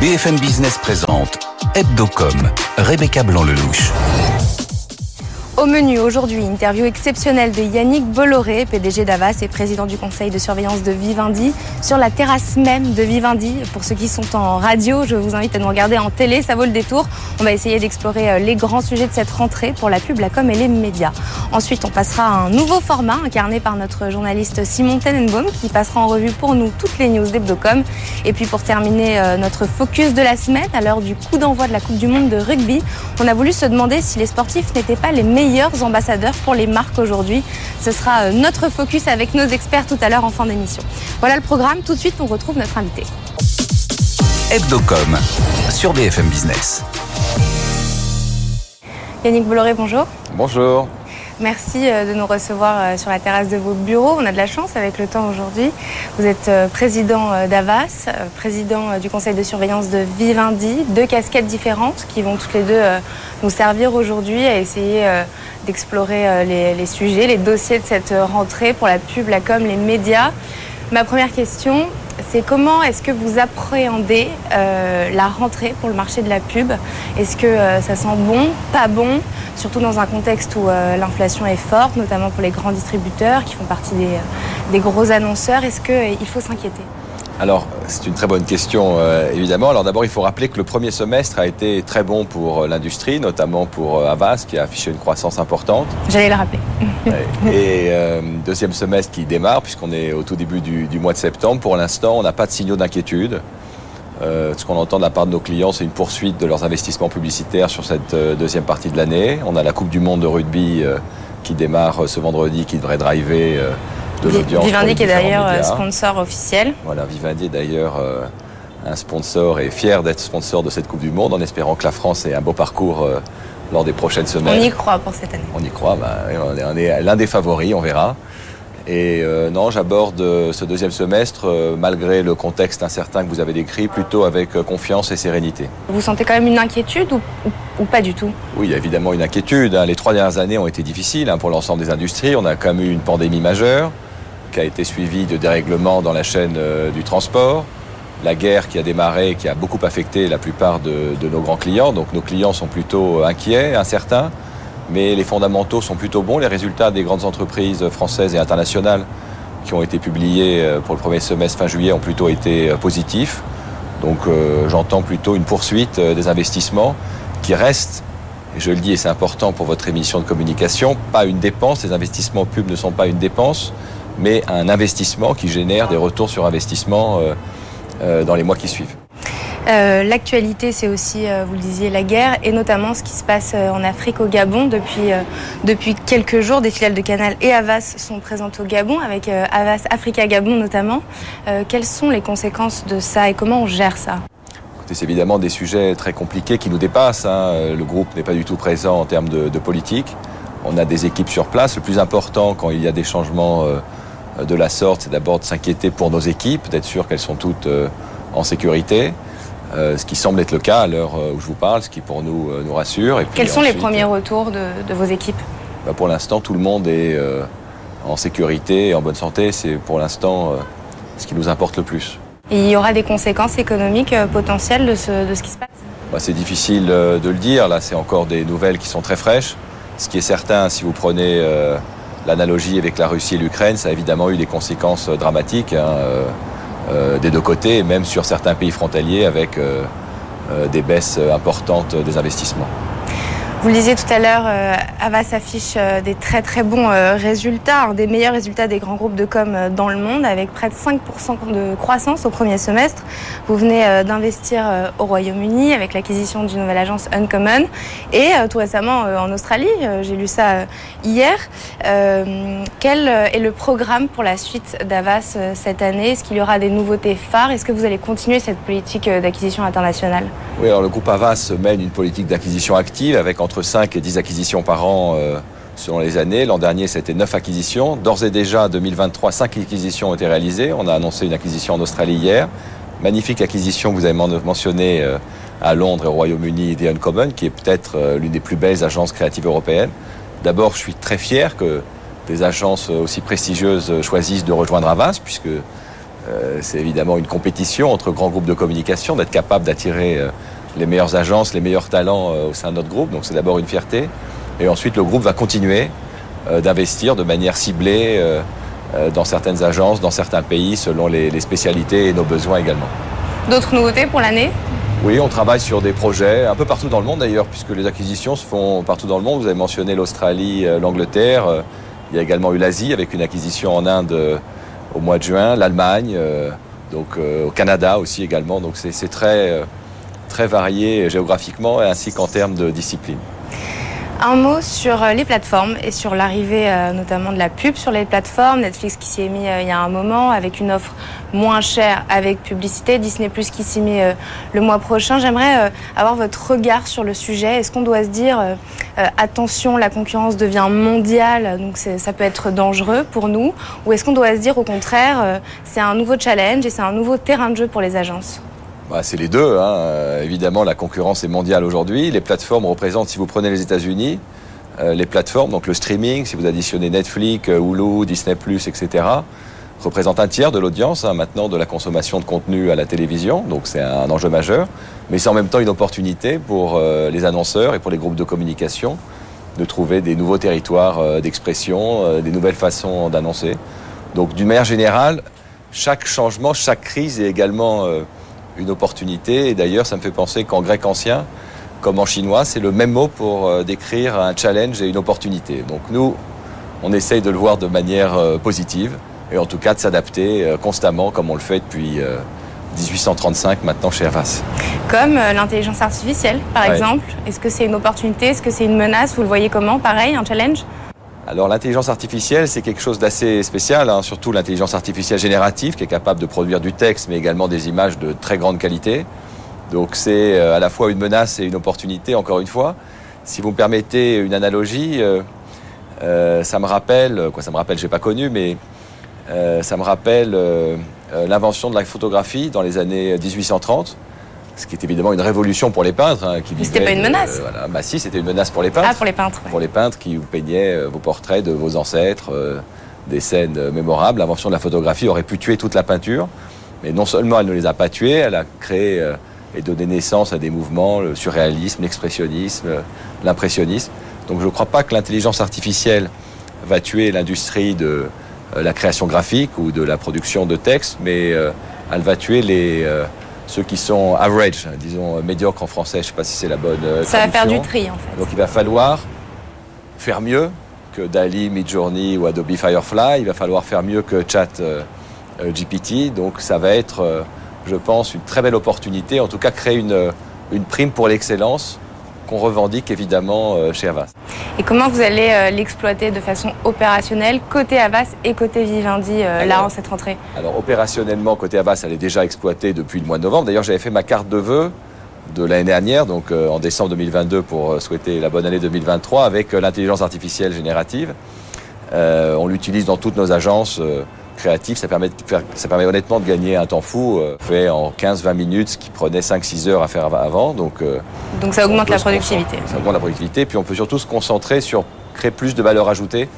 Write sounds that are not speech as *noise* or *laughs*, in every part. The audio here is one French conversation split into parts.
BFM Business présente Hebdocom, Rebecca Blanc-Lelouch. Au menu aujourd'hui, interview exceptionnelle de Yannick Bolloré, PDG d'Avas et président du conseil de surveillance de Vivendi, sur la terrasse même de Vivendi. Pour ceux qui sont en radio, je vous invite à nous regarder en télé, ça vaut le détour. On va essayer d'explorer euh, les grands sujets de cette rentrée pour la pub, la com et les médias. Ensuite, on passera à un nouveau format incarné par notre journaliste Simon Tenenbaum qui passera en revue pour nous toutes les news d'Hebdocom. Et puis pour terminer euh, notre focus de la semaine, à l'heure du coup d'envoi de la Coupe du Monde de rugby, on a voulu se demander si les sportifs n'étaient pas les meilleurs meilleurs ambassadeurs pour les marques aujourd'hui. Ce sera euh, notre focus avec nos experts tout à l'heure en fin d'émission. Voilà le programme. Tout de suite, on retrouve notre invité. Hebdocom sur BFM Business. Yannick Bolloré, bonjour. Bonjour. Merci euh, de nous recevoir euh, sur la terrasse de vos bureaux. On a de la chance avec le temps aujourd'hui. Vous êtes euh, président d'Avas, président du conseil de surveillance de Vivendi, deux casquettes différentes qui vont toutes les deux nous servir aujourd'hui à essayer d'explorer les, sujets, les dossiers de cette rentrée pour la pub, la com, les médias. Ma première question, c'est comment est-ce que vous appréhendez la rentrée pour le marché de la pub? Est-ce que ça sent bon, pas bon? Surtout dans un contexte où euh, l'inflation est forte, notamment pour les grands distributeurs qui font partie des, euh, gros annonceurs. Est-ce qu'il euh, faut s'inquiéter? Alors, c'est une très bonne question, évidemment. Alors d'abord, il faut rappeler que le premier semestre a été très bon pour l'industrie, notamment pour Avas, qui a affiché une croissance importante. J'allais le rappeler. Et deuxième semestre qui démarre, puisqu'on est au tout début du mois de septembre. Pour l'instant, on n'a pas de signaux d'inquiétude. Euh, ce qu'on entend de la part de nos clients, c'est une poursuite de leurs investissements publicitaires sur cette euh, deuxième partie de l'année. On a la Coupe du Monde de rugby euh, qui démarre ce vendredi, qui devrait driver de l'audience. Vivendi qui est d'ailleurs sponsor officiel. Voilà, Vivendi est d'ailleurs un sponsor et fier d'être sponsor de cette Coupe du Monde, en espérant que la France ait un beau parcours lors des prochaines semaines. On y croit pour cette année. On y croit, bah, on est l'un des favoris, on verra. Et euh, non, j'aborde euh, ce deuxième semestre, euh, malgré le contexte incertain que vous avez décrit, plutôt avec confiance et sérénité. Vous sentez quand même une inquiétude ou, pas du tout? Oui, il y a évidemment une inquiétude. Hein. Les trois dernières années ont été difficiles hein, pour l'ensemble des industries. On a quand même eu une pandémie majeure qui a été suivie de dérèglements dans la chaîne du transport. La guerre qui a démarré, qui a beaucoup affecté la plupart de nos grands clients. Donc nos clients sont plutôt inquiets, incertains mais les fondamentaux sont plutôt bons. Les résultats des grandes entreprises françaises et internationales qui ont été publiés euh, pour le premier semestre fin juillet ont plutôt été euh, positifs. Donc euh, j'entends plutôt une poursuite des investissements qui restent, et je le dis et c'est important pour votre émission de communication, pas une dépense, les investissements pubs ne sont pas une dépense, mais un investissement qui génère des retours sur investissement dans les mois qui suivent. Euh, l'actualité, c'est aussi, euh, vous le disiez, la guerre et notamment ce qui se passe euh, en Afrique au Gabon. Depuis, depuis quelques jours, des filiales de Canal et Avas sont présentes au Gabon, avec Avas Africa Gabon notamment. quelles sont les conséquences de ça et comment on gère ça? C'est évidemment des sujets très compliqués qui nous dépassent. Hein. Le groupe n'est pas du tout présent en termes de, de, politique. On a des équipes sur place. Le plus important quand il y a des changements de la sorte, c'est d'abord de s'inquiéter pour nos équipes, d'être sûr qu'elles sont toutes en sécurité. Euh, ce qui semble être le cas à l'heure euh, où je vous parle, ce qui pour nous euh, nous rassure. Quels sont les premiers retours de, vos équipes bah, Pour l'instant, tout le monde est en sécurité et en bonne santé. C'est pour l'instant ce qui nous importe le plus. Et il y aura des conséquences économiques potentielles de ce, de ce qui se passe bah, C'est difficile de le dire. Là, c'est encore des nouvelles qui sont très fraîches. Ce qui est certain, si vous prenez l'analogie avec la Russie et l'Ukraine, ça a évidemment eu des conséquences dramatiques. Hein, des deux côtés, même sur certains pays frontaliers avec euh, euh, des baisses importantes des investissements. Vous le disiez tout à l'heure, euh, Avas affiche euh, des très très bons euh, résultats, un des meilleurs résultats des grands groupes de com dans le monde, avec près de 5% de croissance au premier semestre. Vous venez d'investir au Royaume-Uni avec l'acquisition d'une nouvelle agence Uncommon et tout récemment en Australie. J'ai lu ça hier. Quel est le programme pour la suite d'Avas cette année? Est-ce qu'il y aura des nouveautés phares? Est-ce que vous allez continuer cette politique d'acquisition internationale? Oui, alors le groupe Avas mène une politique d'acquisition active avec en entre 5 et 10 acquisitions par an euh, selon les années. L'an dernier, c'était 9 acquisitions. D'ores et déjà, 2023, 5 acquisitions ont été réalisées. On a annoncé une acquisition en Australie hier. Magnifique acquisition que vous avez mentionné euh, à Londres et au Royaume-Uni, The Uncommon, qui est peut-être euh, l'une des plus belles agences créatives européennes. D'abord, je suis très fier que des agences aussi prestigieuses choisissent de rejoindre Avas, puisque c'est évidemment une compétition entre grands groupes de communication, d'être capable d'attirer les meilleures agences, les meilleurs talents au sein de notre groupe. Donc c'est d'abord une fierté. Et ensuite, le groupe va continuer d'investir de manière ciblée dans certaines agences, dans certains pays, selon les spécialités et nos besoins également. D'autres nouveautés pour l'année? Oui, on travaille sur des projets un peu partout dans le monde d'ailleurs, puisque les acquisitions se font partout dans le monde. Vous avez mentionné l'Australie, euh, l'Angleterre. Euh, il y a également eu l'Asie avec une acquisition en Inde euh, au mois de juin, l'Allemagne, donc au Canada aussi également. Donc c'est très, très varié géographiquement ainsi qu'en termes de discipline. Un mot sur euh, les plateformes et sur l'arrivée euh, notamment de la pub sur les plateformes. Netflix qui s'y est mis euh, il y a un moment avec une offre moins chère avec publicité. Disney Plus qui s'y met le mois prochain. J'aimerais avoir votre regard sur le sujet. Est-ce qu'on doit se dire attention, la concurrence devient mondiale, donc ça peut être dangereux pour nous Ou est-ce qu'on doit se dire au contraire, c'est un nouveau challenge et c'est un nouveau terrain de jeu pour les agences? Bah, c'est les deux. Hein. Euh, évidemment, la concurrence est mondiale aujourd'hui. Les plateformes représentent, si vous prenez les États-Unis, euh, les plateformes, donc le streaming, si vous additionnez Netflix, euh, Hulu, Disney, etc., représentent un tiers de l'audience hein, maintenant de la consommation de contenu à la télévision. Donc c'est un enjeu majeur. Mais c'est en même temps une opportunité pour les annonceurs et pour les groupes de communication de trouver des nouveaux territoires d'expression, des nouvelles façons d'annoncer. Donc d'une manière générale, chaque changement, chaque crise est également une opportunité. Et d'ailleurs, ça me fait penser qu'en grec ancien, comme en chinois, c'est le même mot pour euh, décrire un challenge et une opportunité. Donc nous, on essaye de le voir de manière euh, positive et en tout cas de s'adapter euh, constamment comme on le fait depuis 1835 maintenant chez Avas. Comme l'intelligence artificielle, par exemple. Est-ce que c'est une opportunité? Est-ce que c'est une menace? Vous le voyez comment? Pareil, un challenge? Alors l'intelligence artificielle, c'est quelque chose d'assez spécial, hein, surtout l'intelligence artificielle générative qui est capable de produire du texte, mais également des images de très grande qualité. Donc c'est euh, à la fois une menace et une opportunité, encore une fois. Si vous me permettez une analogie, euh, euh, ça me rappelle, quoi ça me rappelle, j'ai pas connu, mais ça me rappelle l'invention de la photographie dans les années 1830 ce qui est évidemment une révolution pour les peintres. Hein, qui c'était pas une menace voilà. Bah si, c'était une menace pour les peintres. Ah, pour les peintres. Pour les peintres qui vous peignaient euh, vos portraits de vos ancêtres, euh, des scènes euh, mémorables. L'invention de la photographie aurait pu tuer toute la peinture, mais non seulement elle ne les a pas tués, elle a créé et donné naissance à des mouvements, le surréalisme, l'expressionnisme, l'impressionnisme. Donc je ne crois pas que l'intelligence artificielle va tuer l'industrie de la création graphique ou de la production de textes, mais elle va tuer les ceux qui sont average, disons médiocres en français, je ne sais pas si c'est la bonne. Euh, Ça va faire du tri en fait. Donc il va falloir faire mieux que Dali, Midjourney ou Adobe Firefly. Il va falloir faire mieux que Chat euh, euh, GPT. Donc ça va être, je pense, une très belle opportunité. En tout cas, créer une, une prime pour l'excellence qu'on revendique évidemment euh, chez Avas. Et comment vous allez euh, l'exploiter de façon opérationnelle côté Avas et côté Vivendi euh, là en cette rentrée? Alors opérationnellement côté Avas, elle est déjà exploitée depuis le mois de novembre. D'ailleurs, j'avais fait ma carte de vœux de l'année dernière, donc en décembre 2022 pour souhaiter la bonne année 2023 avec l'intelligence artificielle générative. on l'utilise dans toutes nos agences créatif, ça permet, ça permet honnêtement de gagner un temps fou, euh, fait en 15-20 minutes, ce qui prenait 5-6 heures à faire avant. Donc, euh, donc ça augmente la productivité. Ça augmente la productivité, puis on peut surtout se concentrer sur créer plus de valeur ajoutée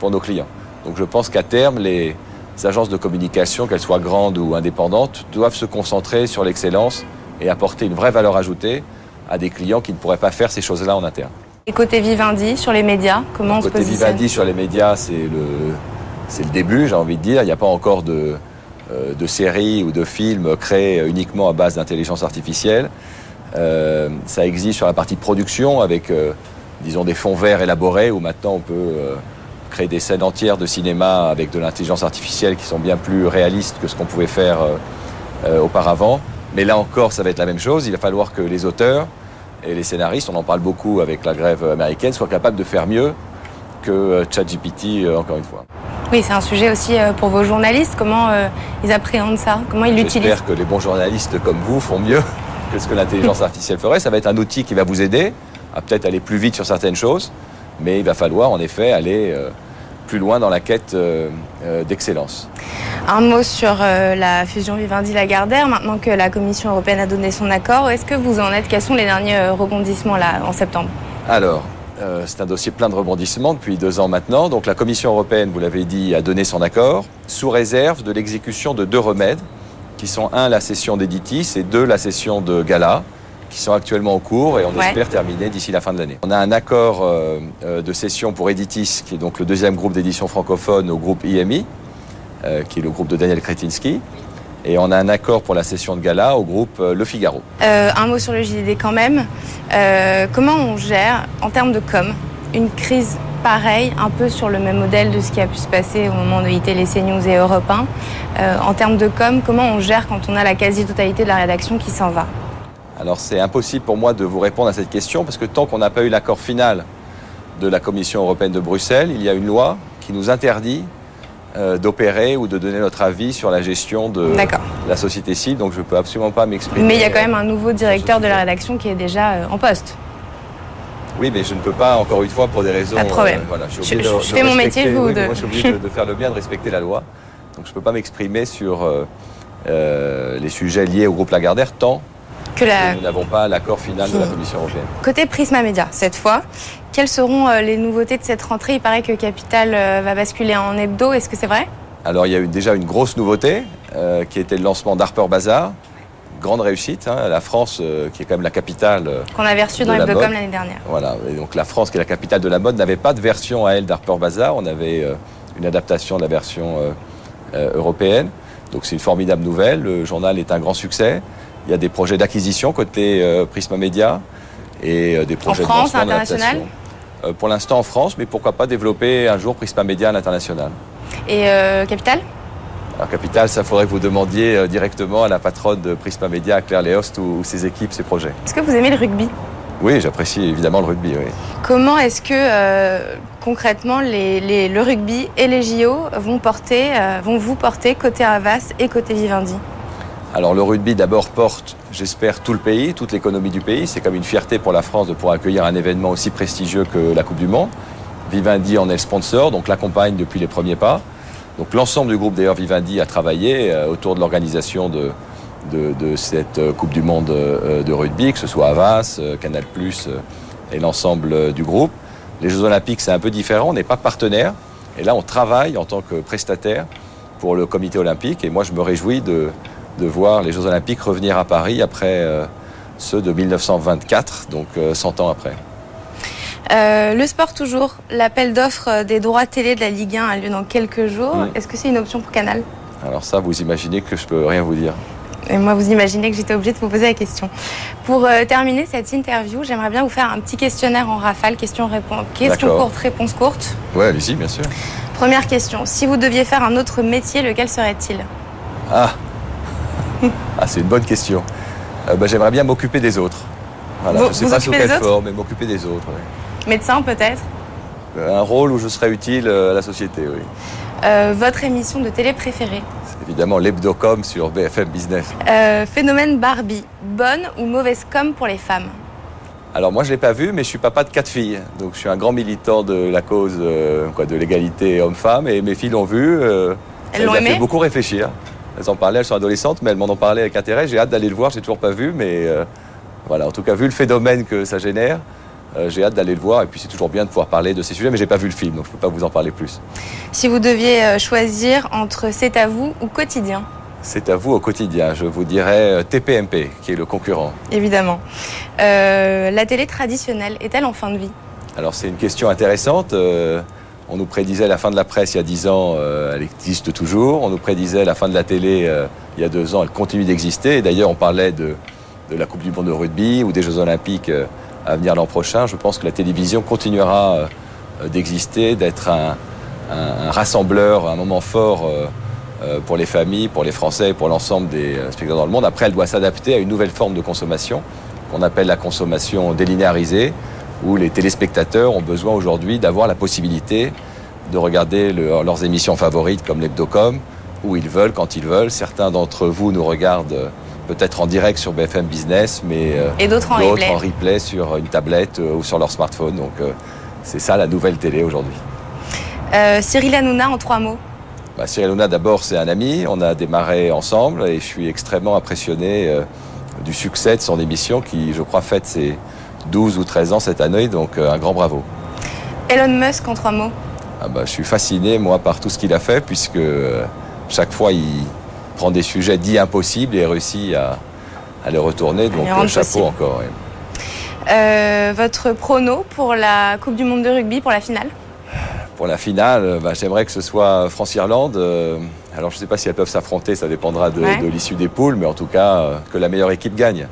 pour nos clients. Donc je pense qu'à terme, les agences de communication, qu'elles soient grandes ou indépendantes, doivent se concentrer sur l'excellence et apporter une vraie valeur ajoutée à des clients qui ne pourraient pas faire ces choses-là en interne. Et côté Vivendi, sur les médias, comment on se positionne? Côté Vivendi, sur les médias, c'est le, c'est le début, j'ai envie de dire. Il n'y a pas encore de, euh, séries ou de films créés uniquement à base d'intelligence artificielle. Euh, ça existe sur la partie production avec, euh, disons, des fonds verts élaborés où maintenant on peut créer des scènes entières de cinéma avec de l'intelligence artificielle qui sont bien plus réalistes que ce qu'on pouvait faire auparavant. Mais là encore, ça va être la même chose. Il va falloir que les auteurs et les scénaristes, on en parle beaucoup avec la grève américaine, soient capables de faire mieux que ChatGPT, encore une fois. Oui, c'est un sujet aussi euh, pour vos journalistes. Comment euh, ils appréhendent ça? Comment ils l'utilisent? J'espère que les bons journalistes comme vous font mieux *laughs* que ce que l'intelligence *laughs* artificielle ferait. Ça va être un outil qui va vous aider à peut-être aller plus vite sur certaines choses, mais il va falloir en effet aller euh, plus loin dans la quête d'excellence. Un mot sur la fusion Vivendi-Lagardère, maintenant que la Commission européenne a donné son accord. Est-ce que vous en êtes? Quels sont les derniers rebondissements là en septembre? Alors, Euh, c'est un dossier plein de rebondissements depuis deux ans maintenant. Donc la Commission européenne, vous l'avez dit, a donné son accord sous réserve de l'exécution de deux remèdes, qui sont un la session d'Editis et deux la session de Gala, qui sont actuellement en cours et on Ouais. espère terminer d'ici la fin de l'année. On a un accord euh, euh, de session pour Editis, qui est donc le deuxième groupe d'édition francophone au groupe IMI, euh, qui est le groupe de Daniel Kretinsky. Et on a un accord pour la session de Gala au groupe euh, Le Figaro. Euh, un mot sur le JDD quand même. Euh, comment on gère, en termes de com, une crise pareille, un peu sur le même modèle de ce qui a pu se passer au moment de ITL, CNews et Europe 1 Euh, En termes de com, comment on gère quand on a la quasi-totalité de la rédaction qui s'en va? Alors c'est impossible pour moi de vous répondre à cette question parce que tant qu'on n'a pas eu l'accord final de la Commission européenne de Bruxelles, il y a une loi qui nous interdit d'opérer ou de donner notre avis sur la gestion de la société cible, donc je ne peux absolument pas m'exprimer. Mais il y a quand même un nouveau directeur de la rédaction qui est déjà euh, en poste. Oui, mais je ne peux pas, encore une fois, pour des raisons... Pas de problème. euh, voilà, je, de- je de fais mon métier, vous oui, de- mais Moi, je suis obligé de, faire le bien, de respecter la loi. Donc je ne peux pas m'exprimer sur euh, euh, les sujets liés au groupe Lagardère tant Que la... que nous n'avons pas l'accord final de la Commission européenne. Côté Prisma Media, cette fois, quelles seront euh, les nouveautés de cette rentrée? Il paraît que Capital euh, va basculer en hebdo, est-ce que c'est vrai? Alors il y a eu déjà une grosse nouveauté euh, qui était le lancement d'Harper Bazaar. Grande réussite, hein, la France euh, qui est quand même la capitale, euh, Qu'on avait reçu dans la Hebdocom l'année dernière. voilà. Et donc la France qui est la capitale de la mode n'avait pas de version à elle d'Harper Bazaar. On avait une adaptation de la version européenne. Donc c'est une formidable nouvelle. Le journal est un grand succès. Il y a des projets d'acquisition côté Prisma Media et des projets France, de lancement international? d'adaptation. Pour l'instant en France, mais pourquoi pas développer un jour Prisma Media à l'international. Et euh, Capital? Alors Capital, ça faudrait que vous demandiez euh, directement à la patronne de Prisma Media, à Claire Léost, ou, ou ses équipes, ses projets. Est-ce que vous aimez le rugby? Oui, j'apprécie évidemment le rugby, oui. Comment est-ce que euh, concrètement les, les- le rugby et les JO vont, porter, euh, vont vous porter côté Havas et côté Vivendi? Alors le rugby d'abord porte, j'espère, tout le pays, toute l'économie du pays. C'est comme une fierté pour la France de pouvoir accueillir un événement aussi prestigieux que la Coupe du Monde. Vivendi en est le sponsor, donc l'accompagne depuis les premiers pas. Donc l'ensemble du groupe d'ailleurs Vivendi a travaillé euh, autour de l'organisation de, cette euh, Coupe du Monde euh, de rugby, que ce soit Havas, Canal+, euh, et l'ensemble du groupe. Les Jeux Olympiques, c'est un peu différent, on n'est pas partenaire. Et là, on travaille en tant que prestataire pour le comité olympique. Et moi, je me réjouis de, de voir les Jeux Olympiques revenir à Paris après euh, ceux de 1924, donc euh, 100 ans après. Euh, Le sport toujours, l'appel d'offres euh, des droits télé de la Ligue 1 a lieu dans quelques jours. Est-ce que c'est une option pour Canal? Alors ça, vous imaginez que je peux rien vous dire. Et moi, vous imaginez que j'étais obligée de vous poser la question. Pour euh, terminer cette interview, j'aimerais bien vous faire un petit questionnaire en rafale, question D'accord. courte, réponse courte. Ouais, allez-y, bien sûr. Première question, si vous deviez faire un autre métier, lequel serait-il? Ah, *laughs* ah c'est une bonne question. Euh, bah, J'aimerais bien m'occuper des autres. Voilà, Vous- je ne sais pas sous quelle forme, mais m'occuper des autres. Médecin peut-être Euh, Un rôle où je serais utile euh, à la société, oui. Euh, Votre émission de télé préférée C'est évidemment l'hebdocom sur BFM Business. Euh, Phénomène Barbie, bonne ou mauvaise com pour les femmes Alors moi je l'ai pas vu, mais je suis papa de quatre filles, donc je suis un grand militant de la cause euh, quoi, de l'égalité homme-femme, et mes filles l'ont vu. Elles l'ont aimé fait beaucoup réfléchir. Elles en parlaient, elles sont adolescentes, mais elles m'en ont parlé avec intérêt. J'ai hâte d'aller le voir, j'ai toujours pas vu, mais euh, voilà. En tout cas, vu le phénomène que ça génère, euh, j'ai hâte d'aller le voir. Et puis c'est toujours bien de pouvoir parler de ces sujets, mais j'ai pas vu le film, donc je peux pas vous en parler plus. Si vous deviez euh, choisir entre C'est à vous ou Quotidien, C'est à vous au quotidien. Je vous dirais TPMP, qui est le concurrent. évidemment. Euh, la télé traditionnelle est-elle en fin de vie? Alors c'est une question intéressante. Euh, on nous prédisait la fin de la presse il y a 10 ans, euh, elle existe toujours. On nous prédisait la fin de la télé euh, il y a deux ans, elle continue d'exister. D'ailleurs, on parlait de, la Coupe du Monde de rugby ou des Jeux Olympiques euh, à venir l'an prochain. Je pense que la télévision continuera d'exister, d'être un, un- rassembleur, un moment fort pour les familles, pour les Français et pour l'ensemble des spectateurs dans le monde. Après, elle doit s'adapter à une nouvelle forme de consommation qu'on appelle la consommation délinéarisée, où les téléspectateurs ont besoin aujourd'hui d'avoir la possibilité de regarder le- leurs émissions favorites comme l'Hebdocom, où ils veulent, quand ils veulent. Certains d'entre vous nous regardent euh, peut-être en direct sur BFM Business, mais euh, Et d'autres en replay en replay sur une tablette euh, ou sur leur smartphone. Donc c'est ça la nouvelle télé aujourd'hui. Euh, Cyril Hanouna en trois mots Bah, Cyril Hanouna, d'abord, c'est un ami. On a démarré ensemble et je suis extrêmement impressionné euh, du succès de son émission qui, je crois, fête ses 12 ou 13 ans cette année, donc un grand bravo. Elon Musk en trois mots ah bah, Je suis fasciné, moi, par tout ce qu'il a fait, puisque chaque fois, il prend des sujets dits impossibles et réussit à, à les retourner. Donc, chapeau encore. votre prono pour la Coupe du Monde de rugby, pour la finale? Pour la finale, bah, j'aimerais que ce soit France-Irlande. alors je ne sais pas si elles peuvent s'affronter, ça dépendra de, de l'issue des poules, mais en tout cas que la meilleure équipe gagne.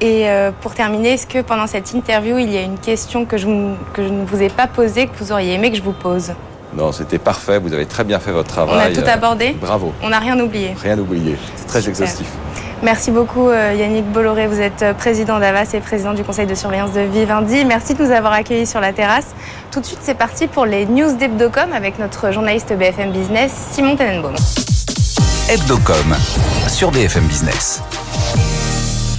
Et euh, pour terminer, est-ce que pendant cette interview, il y a une question que je, que je, ne vous ai pas posée, que vous auriez aimé que je vous pose? Non, c'était parfait. Vous avez très bien fait votre travail. On a tout abordé? Bravo. On n'a rien oublié Rien oublié. C'est très exhaustif. Merci beaucoup euh, Yannick Bolloré. Vous êtes euh, président d'Avas et président du conseil de surveillance de Vivendi. Merci de nous avoir accueillis sur la terrasse. Tout de suite, c'est parti pour les news d'Hebdocom avec notre journaliste BFM Business, Simon Tenenbaum. Hebdocom sur BFM Business.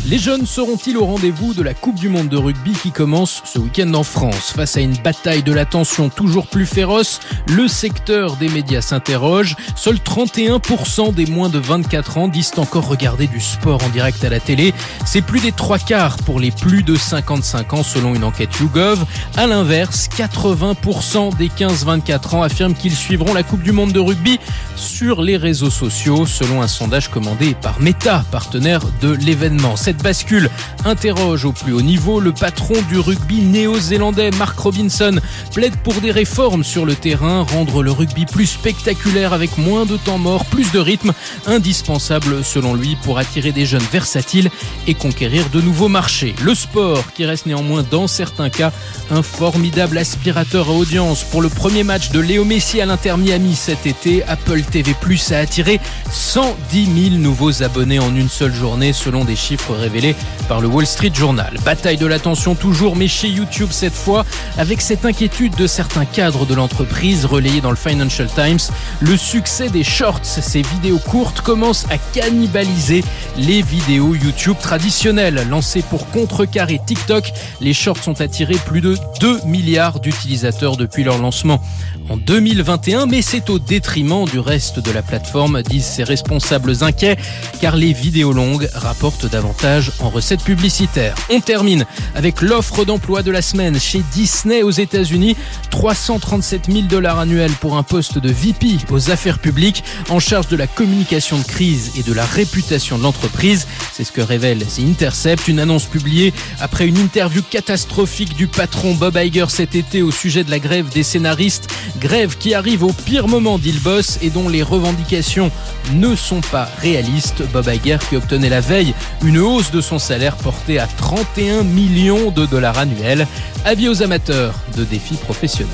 Les jeunes seront-ils au rendez-vous de la Coupe du Monde de rugby qui commence ce week-end en France Face à une bataille de l'attention toujours plus féroce, le secteur des médias s'interroge. Seuls 31% des moins de 24 ans disent encore regarder du sport en direct à la télé. C'est plus des trois quarts pour les plus de 55 ans selon une enquête YouGov. À l'inverse, 80% des 15-24 ans affirment qu'ils suivront la Coupe du Monde de rugby sur les réseaux sociaux selon un sondage commandé par Meta, partenaire de l'événement. Bascule interroge au plus haut niveau. Le patron du rugby néo-zélandais, Mark Robinson, plaide pour des réformes sur le terrain, rendre le rugby plus spectaculaire avec moins de temps mort, plus de rythme, indispensable selon lui pour attirer des jeunes versatiles et conquérir de nouveaux marchés. Le sport qui reste néanmoins dans certains cas un formidable aspirateur à audience. Pour le premier match de Léo Messi à l'Inter Miami cet été, Apple TV Plus a attiré 110 000 nouveaux abonnés en une seule journée selon des chiffres révélé par le Wall Street Journal. Bataille de l'attention toujours, mais chez YouTube cette fois, avec cette inquiétude de certains cadres de l'entreprise relayée dans le Financial Times, le succès des shorts, ces vidéos courtes, commence à cannibaliser les vidéos YouTube traditionnelles. Lancées pour contrecarrer TikTok, les shorts ont attiré plus de 2 milliards d'utilisateurs depuis leur lancement en 2021, mais c'est au détriment du reste de la plateforme, disent ses responsables inquiets, car les vidéos longues rapportent davantage en recettes publicitaires. On termine avec l'offre d'emploi de la semaine chez Disney aux États-Unis, 337 000 dollars annuels pour un poste de VP aux affaires publiques en charge de la communication de crise et de la réputation de l'entreprise. C'est ce que révèle The Intercept, une annonce publiée après une interview catastrophique du patron Bob Iger cet été au sujet de la grève des scénaristes Grève qui arrive au pire moment, dit le boss, et dont les revendications ne sont pas réalistes. Bob Iger qui obtenait la veille une hausse de son salaire portée à 31 millions de dollars annuels. Avis aux amateurs de défis professionnels.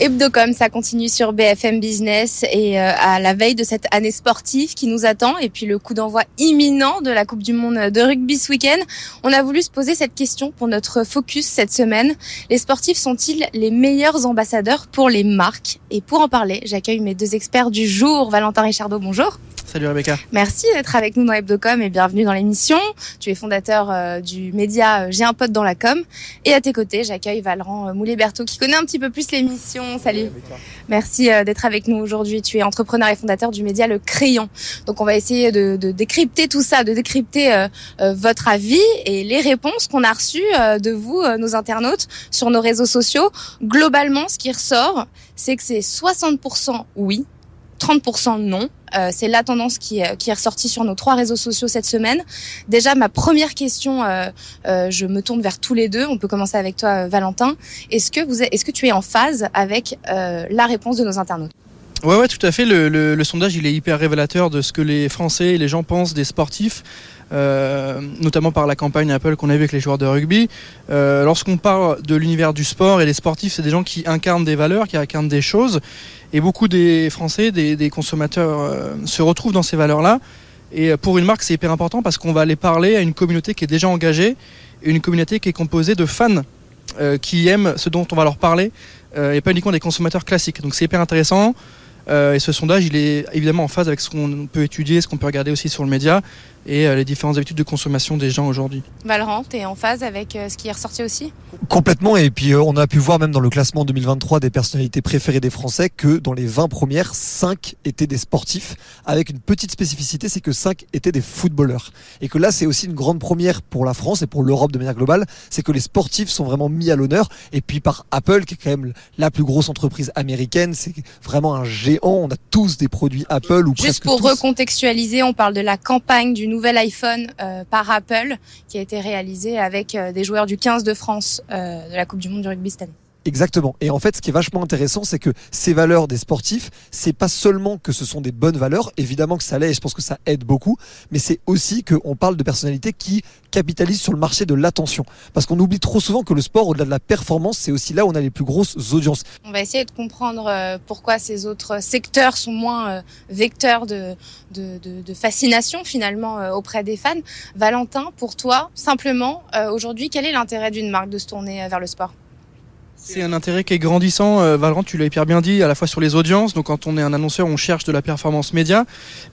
Hebdocom, ça continue sur BFM Business et euh, à la veille de cette année sportive qui nous attend et puis le coup d'envoi imminent de la Coupe du Monde de rugby ce week-end, on a voulu se poser cette question pour notre focus cette semaine. Les sportifs sont-ils les meilleurs ambassadeurs pour les marques? Et pour en parler, j'accueille mes deux experts du jour. Valentin Richardot, bonjour. Salut Rebecca. Merci d'être avec nous dans Hebdocom et bienvenue dans l'émission. Tu es fondateur euh, du média euh, J'ai un pote dans la com. Et à tes côtés, j'accueille Valran euh, Moulet-Berthaud qui connaît un petit peu plus l'émission. Salut. Merci d'être avec nous aujourd'hui. Tu es entrepreneur et fondateur du média Le Crayon. Donc on va essayer de, de décrypter tout ça, de décrypter votre avis et les réponses qu'on a reçues de vous, nos internautes, sur nos réseaux sociaux. Globalement, ce qui ressort, c'est que c'est 60% oui, 30% non. Euh, c'est la tendance qui, qui, est ressortie sur nos trois réseaux sociaux cette semaine. Déjà, ma première question, euh, euh, je me tourne vers tous les deux. On peut commencer avec toi, Valentin. Est-ce que, vous, est-ce que tu es en phase avec la réponse de nos internautes? Ouais, ouais, tout à fait. Le, le, sondage, il est hyper révélateur de ce que les Français et les gens pensent des sportifs. Euh, notamment par la campagne Apple qu'on a vu avec les joueurs de rugby. Euh, Lorsqu'on parle de l'univers du sport et les sportifs, c'est des gens qui incarnent des valeurs, qui incarnent des choses. Et beaucoup des Français, des, des consommateurs euh, se retrouvent dans ces valeurs-là. Et pour une marque, c'est hyper important parce qu'on va aller parler à une communauté qui est déjà engagée, une communauté qui est composée de fans euh, qui aiment ce dont on va leur parler, et pas uniquement des consommateurs classiques. Donc c'est hyper intéressant. Et ce sondage, il est évidemment en phase avec ce qu'on peut étudier, ce qu'on peut regarder aussi sur le média. Et les différentes habitudes de consommation des gens aujourd'hui. Valorant, tu es en phase avec ce qui est ressorti aussi? Complètement, et puis on a pu voir même dans le classement 2023 des personnalités préférées des Français que dans les 20 premières, 5 étaient des sportifs, avec une petite spécificité, c'est que 5 étaient des footballeurs. Et que là, c'est aussi une grande première pour la France et pour l'Europe de manière globale, c'est que les sportifs sont vraiment mis à l'honneur, et puis par Apple, qui est quand même la plus grosse entreprise américaine, c'est vraiment un géant, on a tous des produits Apple ou Juste presque pour tous. recontextualiser, on parle de la campagne du nouvel iPhone euh, par Apple, qui a été réalisée avec euh, des joueurs du 15 de France euh, de la Coupe du Monde du rugby cette année. Exactement. Et en fait, ce qui est vachement intéressant, c'est que ces valeurs des sportifs, c'est pas seulement que ce sont des bonnes valeurs, évidemment que ça l'est, et je pense que ça aide beaucoup, mais c'est aussi qu'on parle de personnalités qui capitalisent sur le marché de l'attention. Parce qu'on oublie trop souvent que le sport, au-delà de la performance, c'est aussi là où on a les plus grosses audiences. On va essayer de comprendre euh, pourquoi ces autres secteurs sont moins euh, vecteurs de, de, fascination finalement euh, auprès des fans. Valentin, pour toi, simplement, aujourd'hui, quel est l'intérêt d'une marque de se tourner vers le sport? C'est un intérêt qui est grandissant. Euh, Valorant, tu l'as hyper bien dit, à la fois sur les audiences. Donc, quand on est un annonceur, on cherche de la performance média,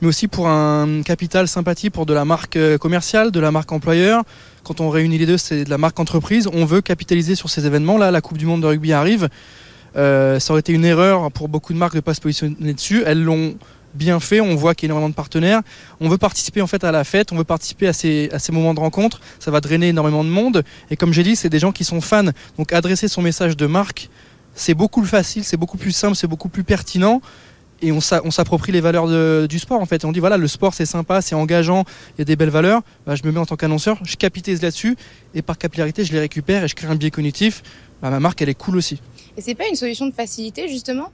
mais aussi pour un capital sympathie pour de la marque euh, commerciale, de la marque employeur. Quand on réunit les deux, c'est de la marque entreprise. On veut capitaliser sur ces événements. Là, la Coupe du Monde de rugby arrive. Euh, ça aurait été une erreur pour beaucoup de marques de ne pas se positionner dessus. Elles l'ont bien fait, on voit qu'il y a énormément de partenaires. On veut participer en fait à la fête, on veut participer à ces, à ces moments de rencontre. Ça va drainer énormément de monde. Et comme j'ai dit, c'est des gens qui sont fans. Donc adresser son message de marque, c'est beaucoup plus facile, c'est beaucoup plus simple, c'est beaucoup plus pertinent. Et on s'approprie les valeurs de, du sport en fait. on dit voilà, le sport c'est sympa, c'est engageant, il y a des belles valeurs. Bah, je me mets en tant qu'annonceur, je capitalise là-dessus et par capillarité, je les récupère et je crée un biais cognitif. Bah, ma marque elle est cool aussi. Et c'est pas une solution de facilité justement?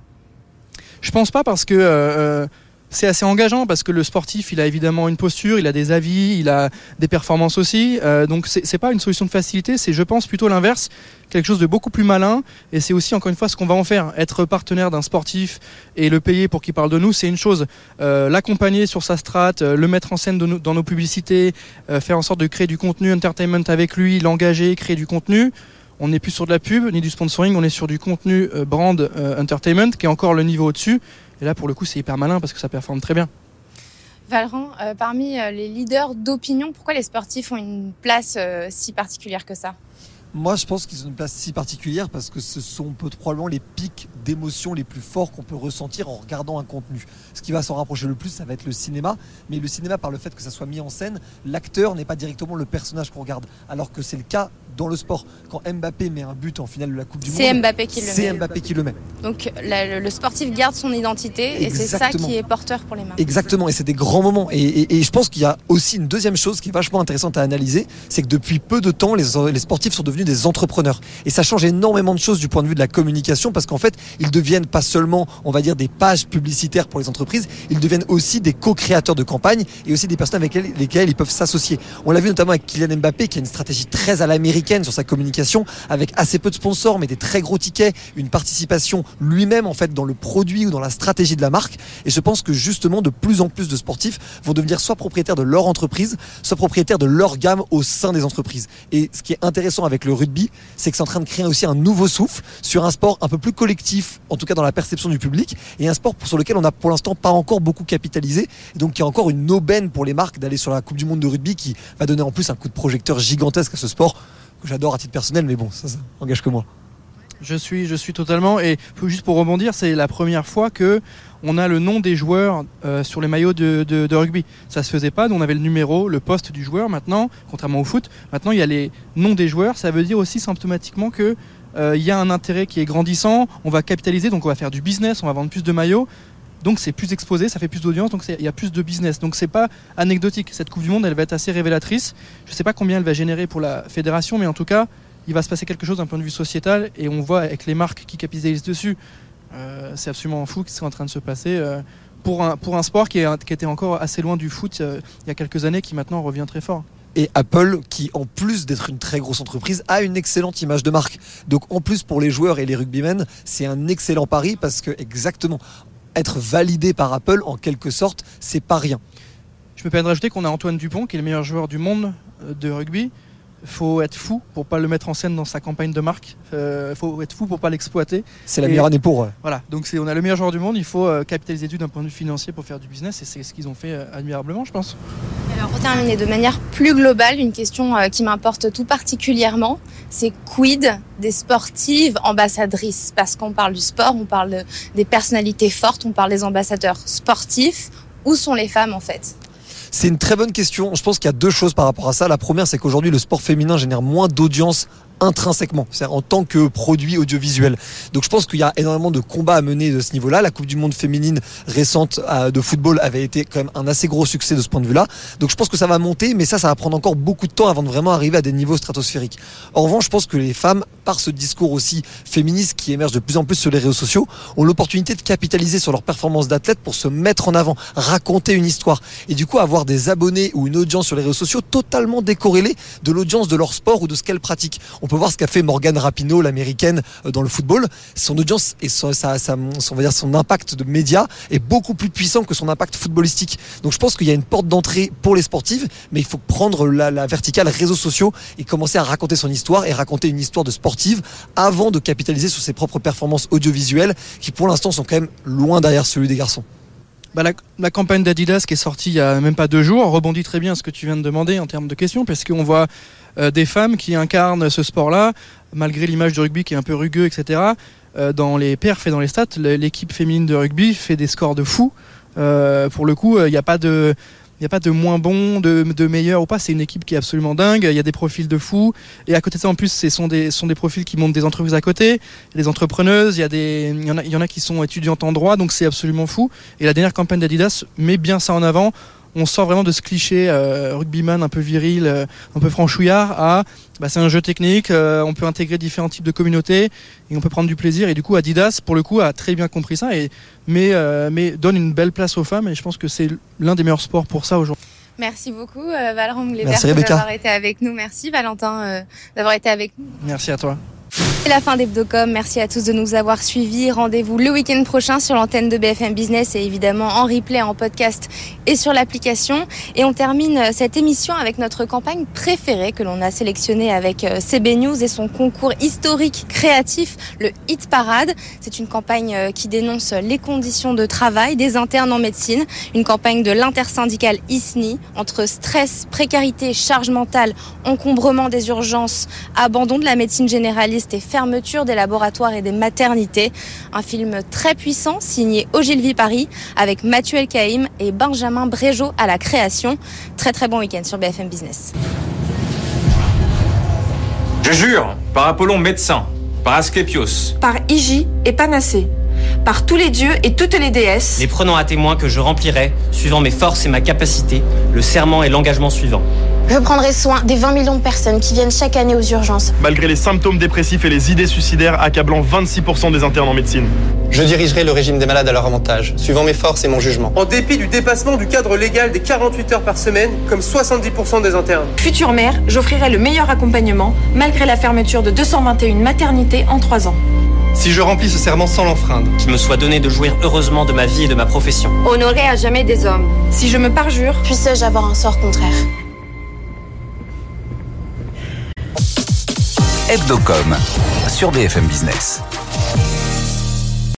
Je pense pas parce que euh, c'est assez engageant parce que le sportif, il a évidemment une posture, il a des avis, il a des performances aussi. Euh, donc c'est pas une solution de facilité, c'est je pense plutôt l'inverse, quelque chose de beaucoup plus malin. Et c'est aussi encore une fois ce qu'on va en faire. Être partenaire d'un sportif et le payer pour qu'il parle de nous, c'est une chose. Euh, l'accompagner sur sa strate, euh, le mettre en scène dans nos publicités, faire en sorte de créer du contenu entertainment avec lui, l'engager, créer du contenu on n'est plus sur de la pub ni du sponsoring, on est sur du contenu brand entertainment qui est encore le niveau au-dessus. Et là, pour le coup, c'est hyper malin parce que ça performe très bien. Valran, euh, parmi euh, les leaders d'opinion, pourquoi les sportifs ont une place euh, si particulière que ça? Moi, je pense qu'ils ont une place si particulière parce que ce sont peut probablement les pics d'émotions les plus forts qu'on peut ressentir en regardant un contenu. Ce qui va s'en rapprocher le plus, ça va être le cinéma. Mais le cinéma, par le fait que ça soit mis en scène, l'acteur n'est pas directement le personnage qu'on regarde. Alors que c'est le cas dans le sport. Quand Mbappé met un but en finale de la Coupe du Monde, c'est Mbappé qui le met. C'est Mbappé qui le met. Donc le, sportif garde son identité et c'est ça qui est porteur pour les marques. Exactement, et c'est des grands moments. Et, je pense qu'il y a aussi une deuxième chose qui est vachement intéressante à analyser, c'est que depuis peu de temps, les, les sportifs sont devenus des entrepreneurs. Et ça change énormément de choses du point de vue de la communication parce qu'en fait, ils deviennent pas seulement, on va dire, des pages publicitaires pour les entreprises, ils deviennent aussi des co-créateurs de campagne et aussi des personnes avec lesquelles ils peuvent s'associer. On l'a vu notamment avec Kylian Mbappé qui a une stratégie très à l'américaine sur sa communication avec assez peu de sponsors mais des très gros tickets, une participation lui-même en fait dans le produit ou dans la stratégie de la marque. Et je pense que justement de plus en plus de sportifs vont devenir soit propriétaires de leur entreprise, soit propriétaires de leur gamme au sein des entreprises. Et ce qui est intéressant avec le rugby, c'est que c'est en train de créer aussi un nouveau souffle sur un sport un peu plus collectif, en tout cas dans la perception du public, et un sport sur lequel on n'a pour l'instant pas encore beaucoup capitalisé. Et donc il y a encore une aubaine pour les marques d'aller sur la Coupe du Monde de rugby qui va donner en plus un coup de projecteur gigantesque à ce sport j'adore à titre personnel, mais bon, ça, ça engage que moi. Je suis, je suis totalement. Et juste pour rebondir, c'est la première fois que on a le nom des joueurs euh, sur les maillots de, rugby. Ça se faisait pas. On avait le numéro, le poste du joueur. Maintenant, contrairement au foot, maintenant il y a les noms des joueurs. Ça veut dire aussi symptomatiquement que euh, il y a un intérêt qui est grandissant. On va capitaliser, donc on va faire du business, on va vendre plus de maillots. Donc c'est plus exposé, ça fait plus d'audience, donc il y a plus de business. Donc c'est pas anecdotique. Cette Coupe du Monde, elle va être assez révélatrice. Je sais pas combien elle va générer pour la fédération, mais en tout cas, il va se passer quelque chose d'un point de vue sociétal et on voit avec les marques qui capitalisent dessus. Euh, c'est absolument fou ce qui est en train de se passer euh, pour, un, sport qui était encore assez loin du foot euh, il y a quelques années, qui maintenant revient très fort et Apple qui en plus d'être une très grosse entreprise a une excellente image de marque. Donc en plus pour les joueurs et les rugbymen, c'est un excellent pari parce que exactement être validé par Apple en quelque sorte, c'est pas rien. Je me permets de rajouter qu'on a Antoine Dupont qui est le meilleur joueur du monde euh, de rugby. Faut être fou pour pas le mettre en scène dans sa campagne de marque. Il faut être fou pour pas l'exploiter. C'est la meilleure année pour. Voilà, donc on a le meilleur joueur du monde, il faut capitaliser dessus d'un point de vue financier pour faire du business et c'est ce qu'ils ont fait admirablement, je pense. Alors pour terminer de manière plus globale, une question qui m'importe tout particulièrement, c'est quid des sportives ambassadrices? Parce qu'on parle du sport, on parle des personnalités fortes, on parle des ambassadeurs sportifs. Où sont les femmes en fait? C'est une très bonne question. Je pense qu'il y a deux choses par rapport à ça. La première, c'est qu'aujourd'hui, le sport féminin génère moins d'audience intrinsèquement, c'est-à-dire en tant que produit audiovisuel. Donc je pense qu'il y a énormément de combats à mener de ce niveau-là. La Coupe du Monde féminine récente euh, de football avait été quand même un assez gros succès de ce point de vue-là. Donc je pense que ça va monter, mais ça, ça va prendre encore beaucoup de temps avant de vraiment arriver à des niveaux stratosphériques. En revanche, je pense que les femmes, par ce discours aussi féministe qui émerge de plus en plus sur les réseaux sociaux, ont l'opportunité de capitaliser sur leur performance d'athlète pour se mettre en avant, raconter une histoire et du coup avoir des abonnés ou une audience sur les réseaux sociaux totalement décorrélée de l'audience de leur sport ou de ce qu'elles pratiquent. On peut voir ce qu'a fait Morgan Rapinoe, l'américaine, euh, dans le football. Son audience et son, impact de médias est beaucoup plus puissant que son impact footballistique. Donc je pense qu'il y a une porte d'entrée pour les sportives, mais il faut prendre la, verticale réseaux sociaux et commencer à raconter son histoire et raconter une histoire de sportive avant de capitaliser sur ses propres performances audiovisuelles qui pour l'instant sont quand même loin derrière celui des garçons. Bah, la, campagne d'Adidas qui est sortie il y a même pas deux jours rebondit très bien à ce que tu viens de demander en termes de questions parce qu'on voit des femmes qui incarnent ce sport-là, malgré l'image du rugby qui est un peu rugueux, etc. Euh, dans les perfs et dans les stats, l'équipe féminine de rugby fait des scores de fou. Euh, pour le coup, il n'y a pas de moins bon, de, meilleur ou pas. C'est une équipe qui est absolument dingue. Il y a des profils de fous. Et à côté de ça, en plus, ce sont des, profils qui montent des entreprises à côté. des entrepreneuses. Il y, a des, en a, il y en a qui sont étudiantes en droit. Donc c'est absolument fou. Et la dernière campagne d'Adidas met bien ça en avant on sort vraiment de ce cliché euh, rugbyman un peu viril, euh, un peu franchouillard à bah, c'est un jeu technique, euh, on peut intégrer différents types de communautés et on peut prendre du plaisir. Et du coup, Adidas, pour le coup, a très bien compris ça et mais, mais donne une belle place aux femmes et je pense que c'est l'un des meilleurs sports pour ça aujourd'hui. Merci beaucoup, Valentin d'avoir été avec nous. Merci, Valentin, d'avoir été avec nous. Merci à toi. C'est la fin d'Hebdocom. Merci à tous de nous avoir suivis. Rendez-vous le week-end prochain sur l'antenne de BFM Business et évidemment en replay, en podcast et sur l'application. Et on termine cette émission avec notre campagne préférée que l'on a sélectionnée avec euh, CB News et son concours historique créatif, le Hit Parade. C'est une campagne euh, qui dénonce les conditions de travail des internes en médecine. Une campagne de l'intersyndicale ISNI entre stress, précarité, charge mentale, encombrement des urgences, abandon de la médecine généraliste et fermeture des laboratoires et des maternités. Un film très puissant signé Ogilvy Paris avec Mathieu Elkaïm et Benjamin Brégeot à la création. Très très bon week-end sur BFM Business. Je jure, par Apollon médecin, par Asclepios, par Igi et Panacée, par tous les dieux et toutes les déesses, les prenant à témoin que je remplirai, suivant mes forces et ma capacité, le serment et l'engagement suivant. Je prendrai soin des 20 millions de personnes qui viennent chaque année aux urgences. Malgré les symptômes dépressifs et les idées suicidaires accablant 26% des internes en médecine. Je dirigerai le régime des malades à leur avantage, suivant mes forces et mon jugement. En dépit du dépassement du cadre légal des 48 heures par semaine, comme 70% des internes. Future mère, j'offrirai le meilleur accompagnement, malgré la fermeture de 221 maternités en 3 ans. Si je remplis ce serment sans l'enfreindre. Qu'il me soit donné de jouir heureusement de ma vie et de ma profession. Honorer à jamais des hommes. Si je me parjure. Puisse-je avoir un sort contraire? Hebdocom sur BFM Business.